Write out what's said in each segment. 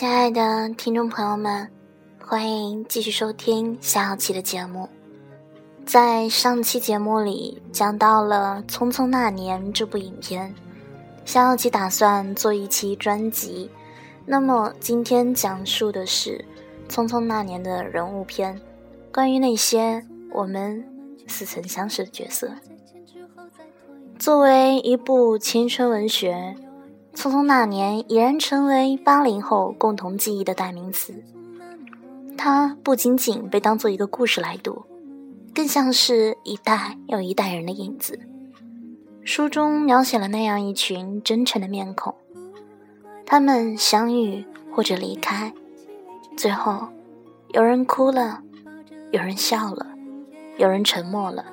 亲爱的听众朋友们，欢迎继续收听下期的节目。在上期节目里讲到了《匆匆那年》这部影片，下期打算做一期专辑。那么今天讲述的是《匆匆那年》的人物篇，关于那些我们似曾相识的角色。作为一部青春文学，《匆匆那年》已然成为八零后共同记忆的代名词。它不仅仅被当做一个故事来读，更像是一代又一代人的影子。书中描写了那样一群真诚的面孔，他们相遇或者离开，最后有人哭了，有人笑了，有人沉默了，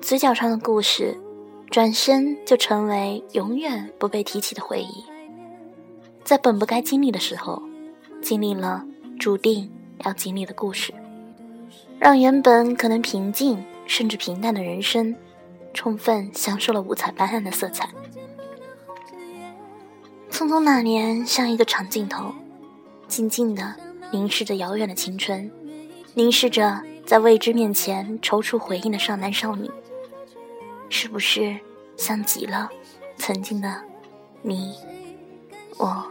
嘴角上的故事。转身就成为永远不被提起的回忆，在本不该经历的时候，经历了注定要经历的故事，让原本可能平静甚至平淡的人生，充分享受了五彩斑斓的色彩。匆匆那年像一个长镜头，静静的凝视着遥远的青春，凝视着在未知面前踌躇回应的少男少女。是不是像极了曾经的你、我、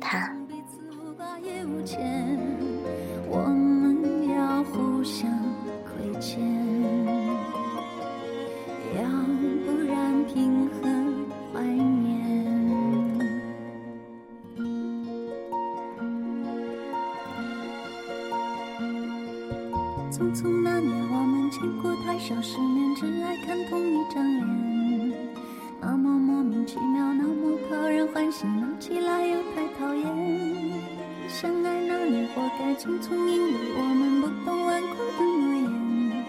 他？我们要互相亏欠，要不然凭何怀念？匆匆那年，我见过太少世面，只爱看同一张脸。那么莫名其妙，那么讨人欢喜，闹起来又太讨厌。相爱那年，活该匆匆，因为我们不懂顽固的诺言，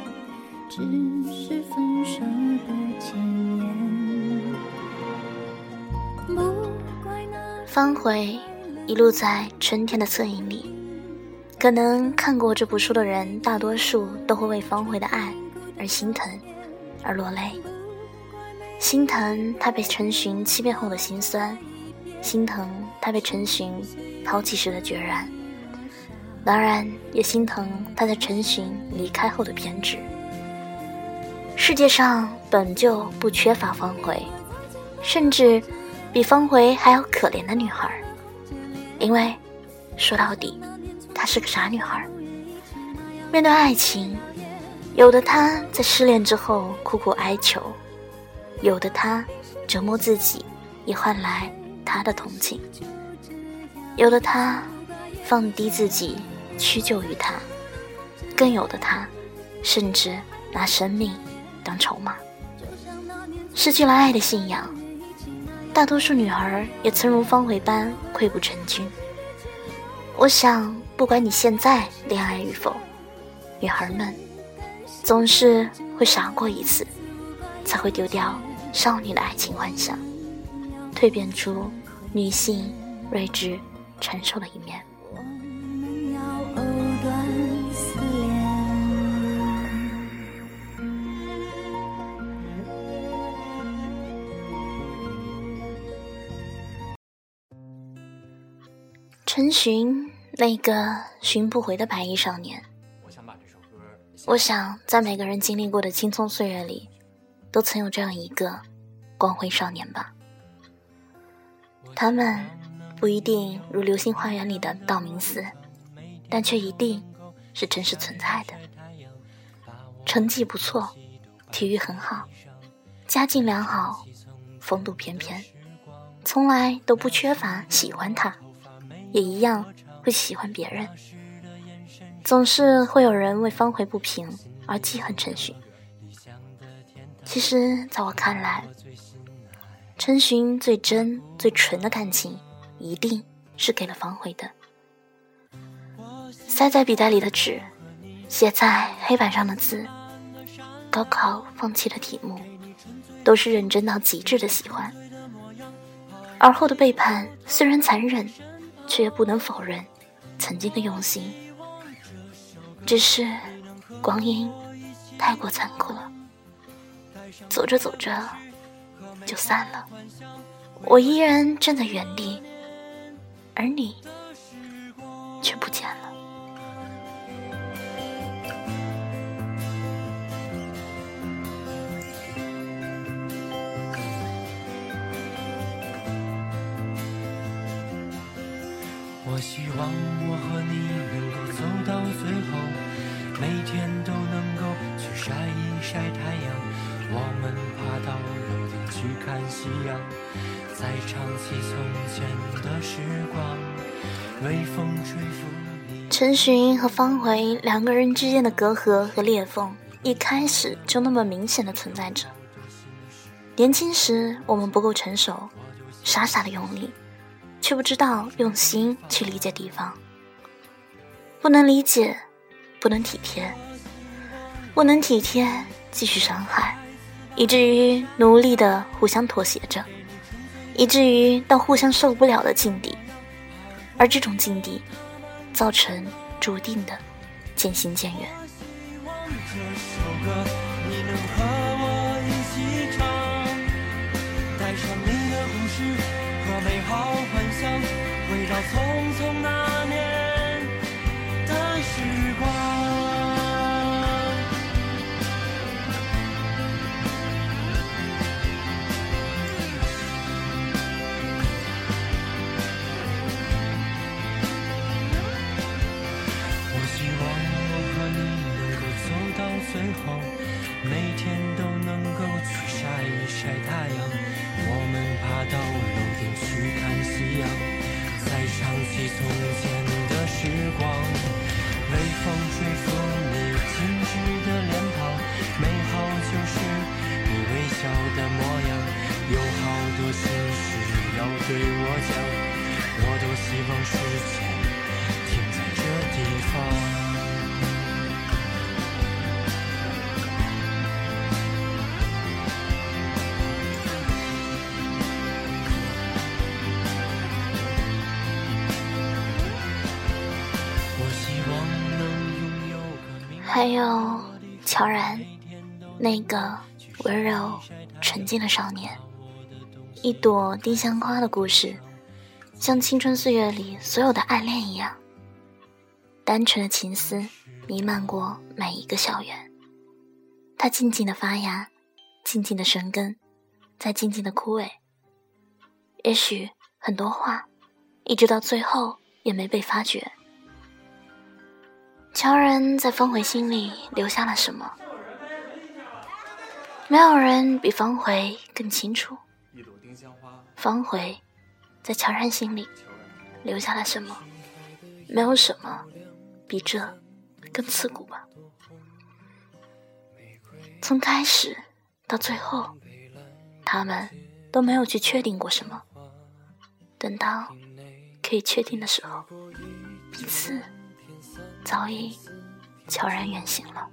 只是分手的前言。不怪那方回一路在春天的侧影里。可能看过这部书的人，大多数都会为方茴的爱而心疼，而落泪。心疼他被陈寻欺骗后的心酸，心疼他被陈寻抛弃时的决然，当然也心疼他在陈寻离开后的偏执。世界上本就不缺乏方茴，甚至比方茴还要可怜的女孩，因为说到底。她是个傻女孩，面对爱情，有的她在失恋之后苦苦哀求，有的她折磨自己以换来他的同情，有的她放低自己屈就于他，更有的她甚至拿生命当筹码，失去了爱的信仰。大多数女孩也曾如方茴般溃不成军。我想。不管你现在恋爱与否，女孩们总是会傻过一次，才会丢掉少女的爱情幻想，蜕变出女性睿智成熟的一面。陈寻。那个寻不回的白衣少年，我想在每个人经历过的青葱岁月里，都曾有这样一个光辉少年吧。他们不一定如《流星花园》里的道明寺，但却一定是真实存在的。成绩不错，体育很好，家境良好，风度翩翩，从来都不缺乏喜欢他，也一样。会喜欢别人，总是会有人为方茴不平而记恨陈寻。其实，在我看来，陈寻最真、最纯的感情，一定是给了方茴的。塞在笔袋里的纸，写在黑板上的字，高考放弃的题目，都是认真到极致的喜欢。而后的背叛虽然残忍，却也不能否认。曾经的用心，只是光阴太过残酷了，走着走着就散了。我依然站在原地，而你却不见了。我希望每天都能够去晒一晒太阳。我们爬到楼顶去看夕阳，再唱起从前的时光。微风吹拂陈寻和方茴两个人之间的隔阂和裂缝，一开始就那么明显的存在着。年轻时我们不够成熟，傻傻的用力。却不知道用心去理解对方，不能理解，不能体贴，不能体贴，继续伤害，以至于努力的互相妥协着，以至于到互相受不了的境地，而这种境地，造成注定的渐行渐远。带穿你的红和美好幻想，围绕匆匆那想起从前的时光，微风吹拂你精致的脸庞，美好就是你微笑的模样。有好多心事要对我讲，我多希望时间停在这地方。还有乔然，那个温柔纯净的少年，一朵丁香花的故事，像青春岁月里所有的爱恋一样，单纯的情思弥漫过每一个校园。它静静的发芽，静静的生根，再静静的枯萎。也许很多话，一直到最后也没被发觉。乔然在方茴心里留下了什么？没有人比方茴更清楚。方茴在乔然心里留下了什么？没有什么比这更刺骨吧。从开始到最后，他们都没有去确定过什么。等到可以确定的时候，彼此。早已悄然远行了。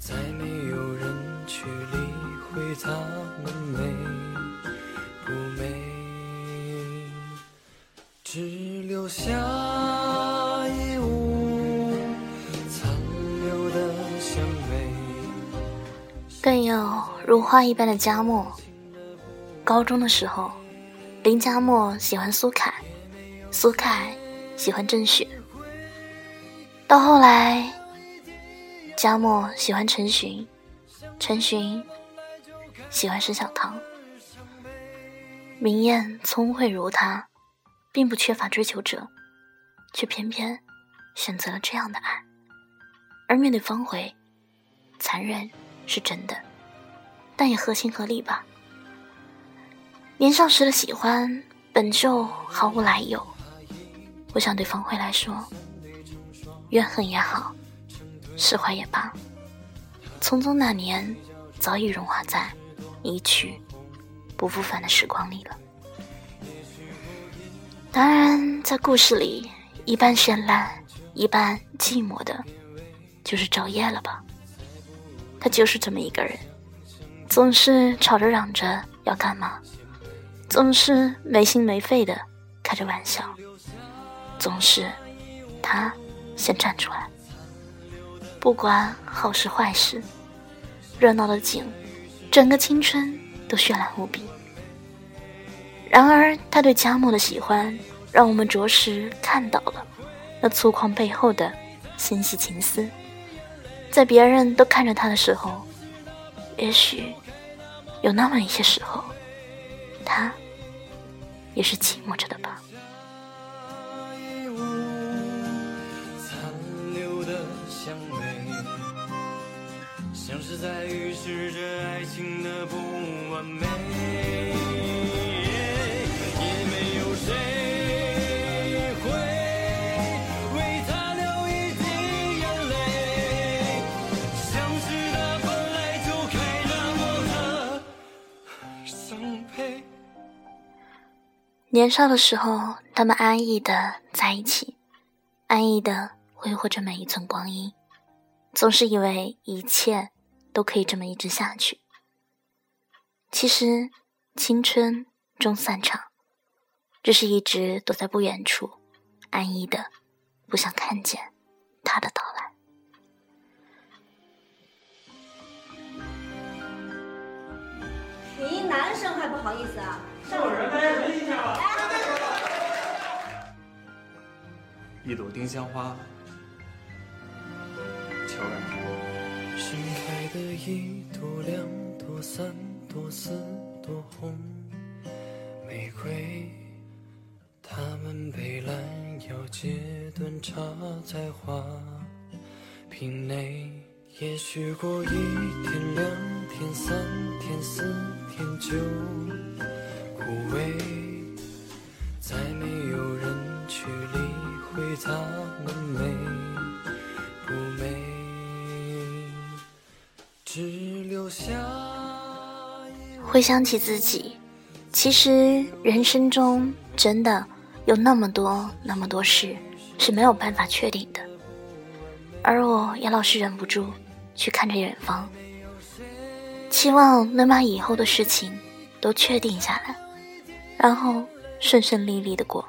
再没有人去理会他们美不美，只留下一屋残留的香味。更有如花一般的佳默。高中的时候，林佳默喜欢苏凯，苏凯。喜欢郑雪，到后来，佳默喜欢陈寻，陈寻喜欢沈小棠。明艳聪慧如她，并不缺乏追求者，却偏偏选择了这样的爱。而面对方茴，残忍是真的，但也合情合理吧。年少时的喜欢本就毫无来由。我想对方茴来说，怨恨也好，释怀也罢，匆匆那年早已融化在一去不复返的时光里了。当然，在故事里，一半绚烂，一半寂寞的，就是赵烨了吧？他就是这么一个人，总是吵着嚷着要干嘛，总是没心没肺的开着玩笑。总是他先站出来，不管好事坏事，热闹的景，整个青春都绚烂无比。然而，他对佳木的喜欢，让我们着实看到了那粗犷背后的纤细情思。在别人都看着他的时候，也许有那么一些时候，他也是寂寞着的吧。在预示着爱情的不完美，也没有谁会为他流一滴眼泪，像是他本来就该那么的伤悲。年少的时候，他们安逸的在一起，安逸的挥霍着每一寸光阴，总是以为一切。都可以这么一直下去。其实，青春终散场，只是一直躲在不远处，安逸的不想看见他的到来。你一男生还不好意思啊？有人，大家冷静一下吧。一朵丁香花，悄然。盛开的一朵、两朵、三朵、四朵红玫瑰，它们被拦腰截断，插在花瓶内。也许过一天、两天、三天、四天就枯萎，再没有人去理会它只留下回想起自己，其实人生中真的有那么多那么多事是没有办法确定的，而我也老是忍不住去看着远方，期望能把以后的事情都确定下来，然后顺顺利利的过。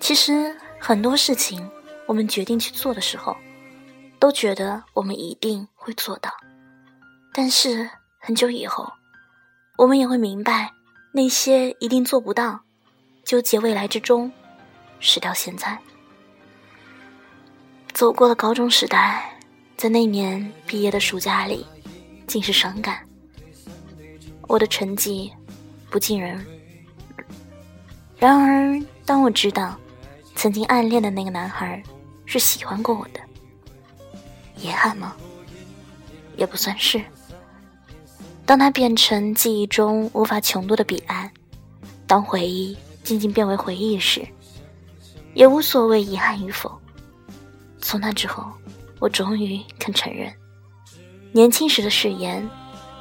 其实很多事情，我们决定去做的时候。都觉得我们一定会做到，但是很久以后，我们也会明白，那些一定做不到，纠结未来之中，失掉现在。走过了高中时代，在那年毕业的暑假里，尽是伤感。我的成绩不尽人，然而当我知道，曾经暗恋的那个男孩是喜欢过我的。遗憾吗？也不算是。当它变成记忆中无法穷度的彼岸，当回忆渐渐变为回忆时，也无所谓遗憾与否。从那之后，我终于肯承认，年轻时的誓言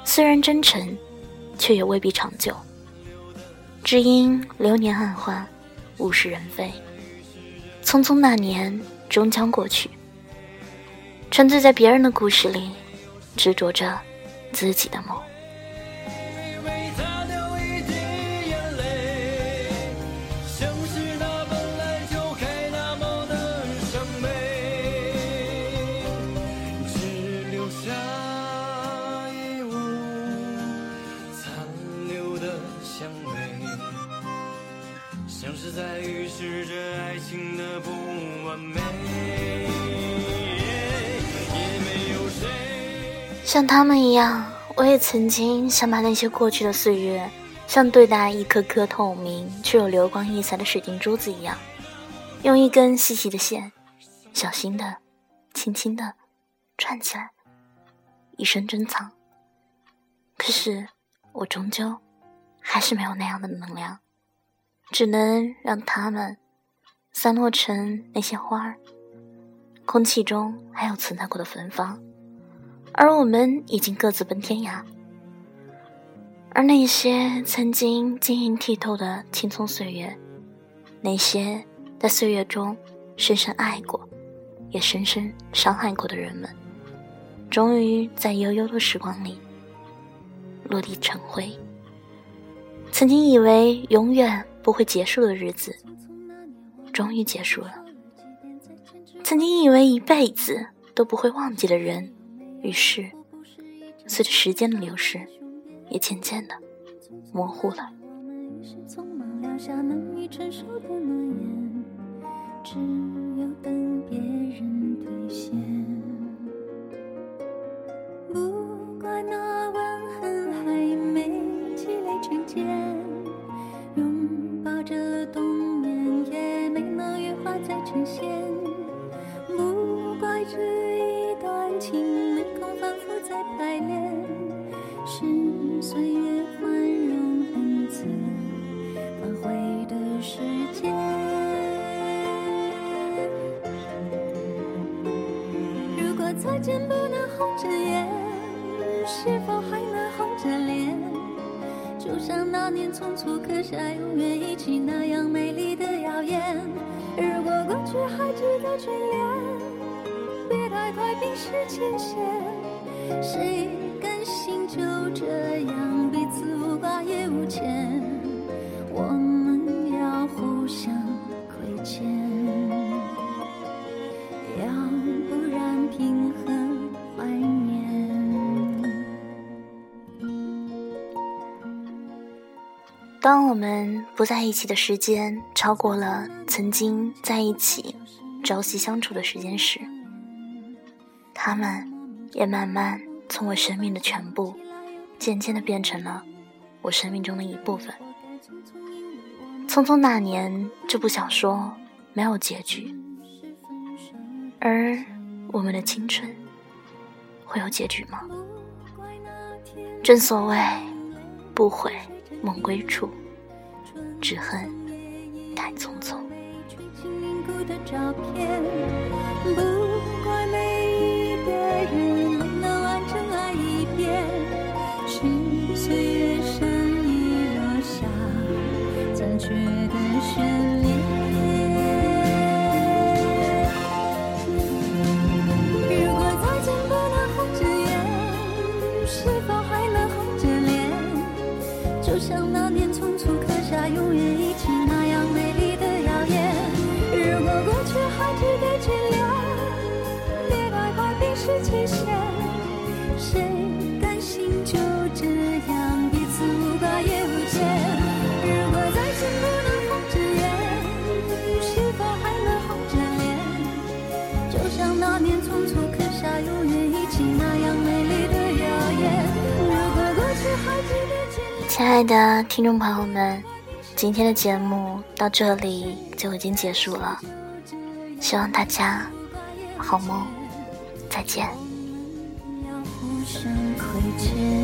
虽然真诚，却也未必长久。只因流年暗换，物是人非，匆匆那年终将过去。沉醉在别人的故事里，执着着自己的梦。像是在预示着爱情的不完美像他们一样，我也曾经想把那些过去的岁月，像对待一颗颗透明却有流光溢彩的水晶珠子一样，用一根细细的线，小心的、轻轻的串起来，一生珍藏。可是，我终究还是没有那样的能量，只能让它们散落成那些花儿，空气中还有存在过的芬芳。而我们已经各自奔天涯，而那些曾经晶莹剔透的青葱岁月，那些在岁月中深深爱过，也深深伤害过的人们，终于在悠悠的时光里落地成灰。曾经以为永远不会结束的日子，终于结束了；曾经以为一辈子都不会忘记的人。于是，随着时间的流逝，也渐渐的模糊了。是匆忙撂下难以承受的诺言，只有等别人兑现。不怪那吻痕还没积累成茧，拥抱着冬眠也没能羽化再成仙。间不能红着眼，是否还能红着脸？就像那年匆促刻下永远一起那样美丽的谣言。如果过去还值得眷恋，别太快冰释前嫌。谁当我们不在一起的时间超过了曾经在一起朝夕相处的时间时，他们也慢慢从我生命的全部，渐渐的变成了我生命中的一部分。《匆匆那年》这部小说没有结局，而我们的青春会有结局吗？正所谓不悔梦归处，只恨太匆匆。亲爱的听众朋友们，今天的节目到这里就已经结束了，希望大家好梦，再见。互相亏欠。